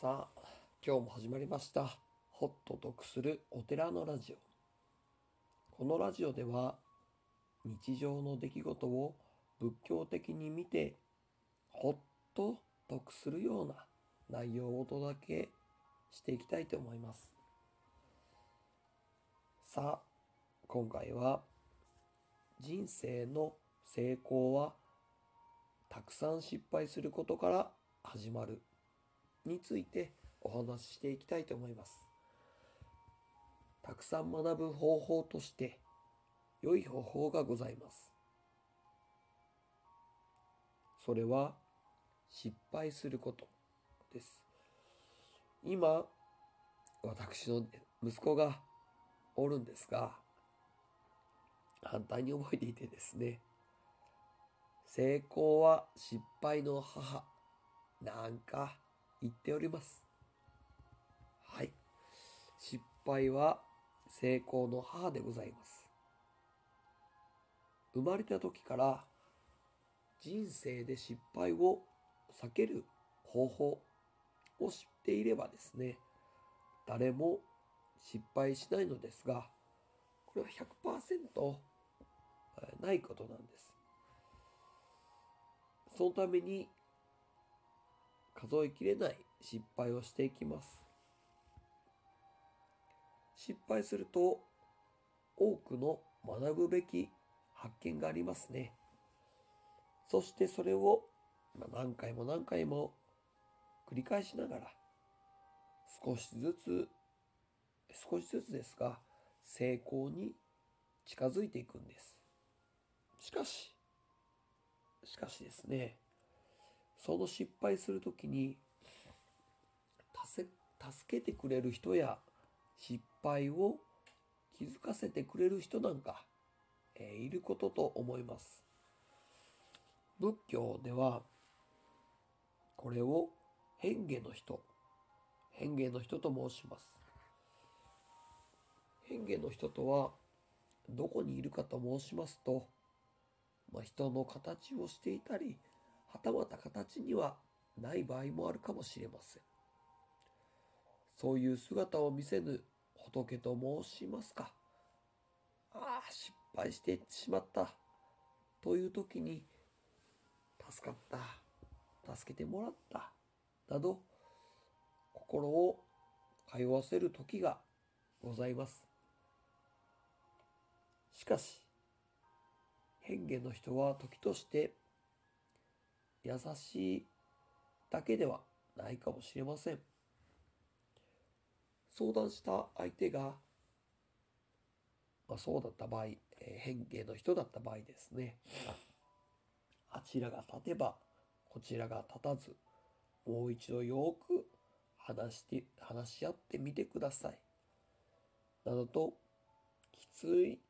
さあ今日も始まりました。ホッと得するお寺のラジオ。このラジオでは日常の出来事を仏教的に見てほっと得するような内容をお届けしていきたいと思います。さあ今回は人生の成功はたくさん失敗することから始まるについてお話ししていきたいと思います。たくさん学ぶ方法として良い方法がございます。それは失敗することです。今私の息子がおるんですが反対に覚えていてですね成功は失敗の母なんか言っております。はい。失敗は成功の母でございます。生まれた時から人生で失敗を避ける方法を知っていればですね誰も失敗しないのですがこれは100%ないことなんです。そのために数えきれない失敗をしていきます。失敗すると多くの学ぶべき発見がありますね。そしてそれを何回も何回も繰り返しながら少しずつ少しずつですが成功に近づいていくんです。しかししかしですねその失敗する時に助けてくれる人や失敗を気づかせてくれる人なんか、えー、いることと思います。仏教ではこれを変化の人変化の人と申します。変化の人とはどこにいるかと申しますと、まあ、人の形をしていたり形にはない場合もあるかもしれません。そういう姿を見せぬ仏と申しますか。ああ失敗してしまった。という時に助かった。助けてもらった。など心を通わせる時がございます。しかし変化の人は時として優しいだけではないかもしれません。相談した相手が、まあ、そうだった場合、えー、変形の人だった場合ですね。あちらが立てばこちらが立たずもう一度よく話して話し合ってみてください。などときつい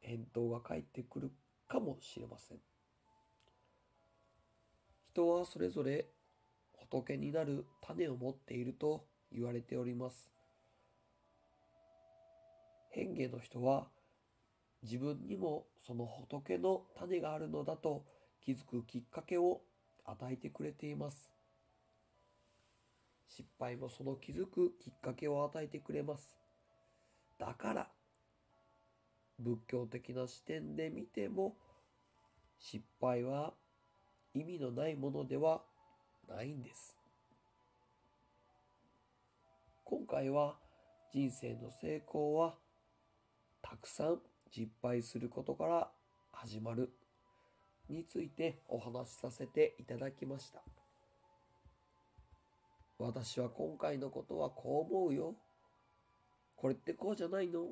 返答が返ってくるかもしれません。人はそれぞれ仏になる種を持っていると言われております。変化の人は自分にもその仏の種があるのだと気づくきっかけを与えてくれています。失敗もその気づくきっかけを与えてくれます。だから仏教的な視点で見ても失敗は意味のないものではないんです。今回は人生の成功はたくさん失敗することから始まるについてお話しさせていただきました。私は今回のことはこう思うよ。これってこうじゃないの？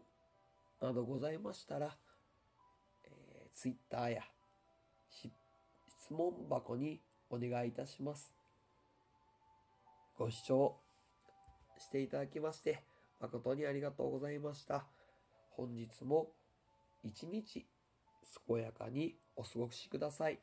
などございましたら、えー、Twitter や失質問箱にお願いいたします。ご視聴していただきまして誠にありがとうございました。本日も一日健やかにお過ごしください。